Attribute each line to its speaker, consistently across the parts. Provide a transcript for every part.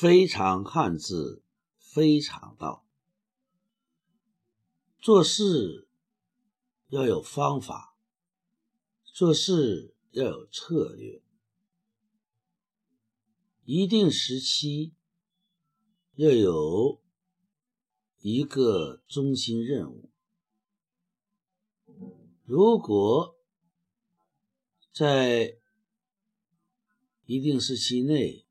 Speaker 1: 非常汉字，非常道。做事要有方法，做事要有策略。一定时期要有一个中心任务。如果在一定时期内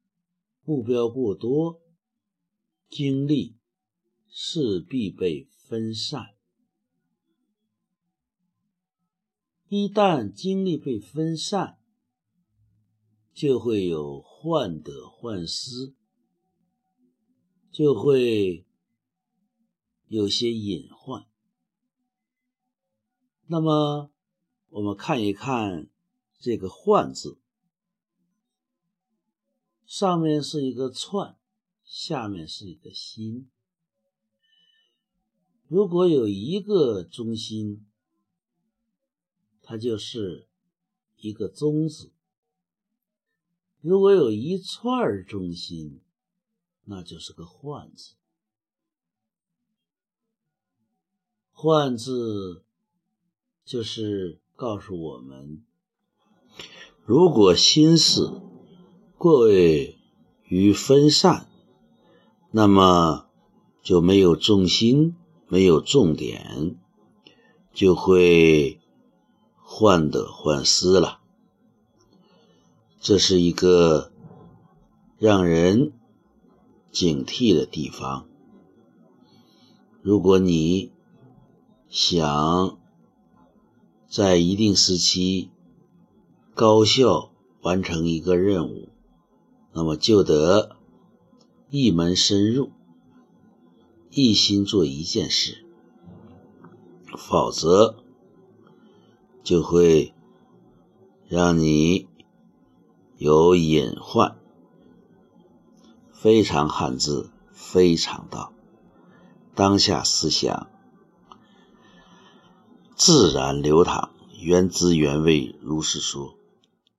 Speaker 1: 目标过多，精力势必被分散。一旦精力被分散，就会有患得患失，就会有些隐患。那么，我们看一看这个“患”字，上面是一个“串”，下面是一个“心”。如果有一个中心，它就是一个“宗”字。如果有一串中心，那就是个“幻”字。“幻”字就是告诉我们，如果心思过于于分散，那么就没有重心，没有重点，就会患得患失了。这是一个让人警惕的地方。如果你想在一定时期高效完成一个任务，那么就得一门深入，一心做一件事，否则就会让你。有隐患，非常汉字，非常道。当下思想自然流淌，原汁原味，如是说。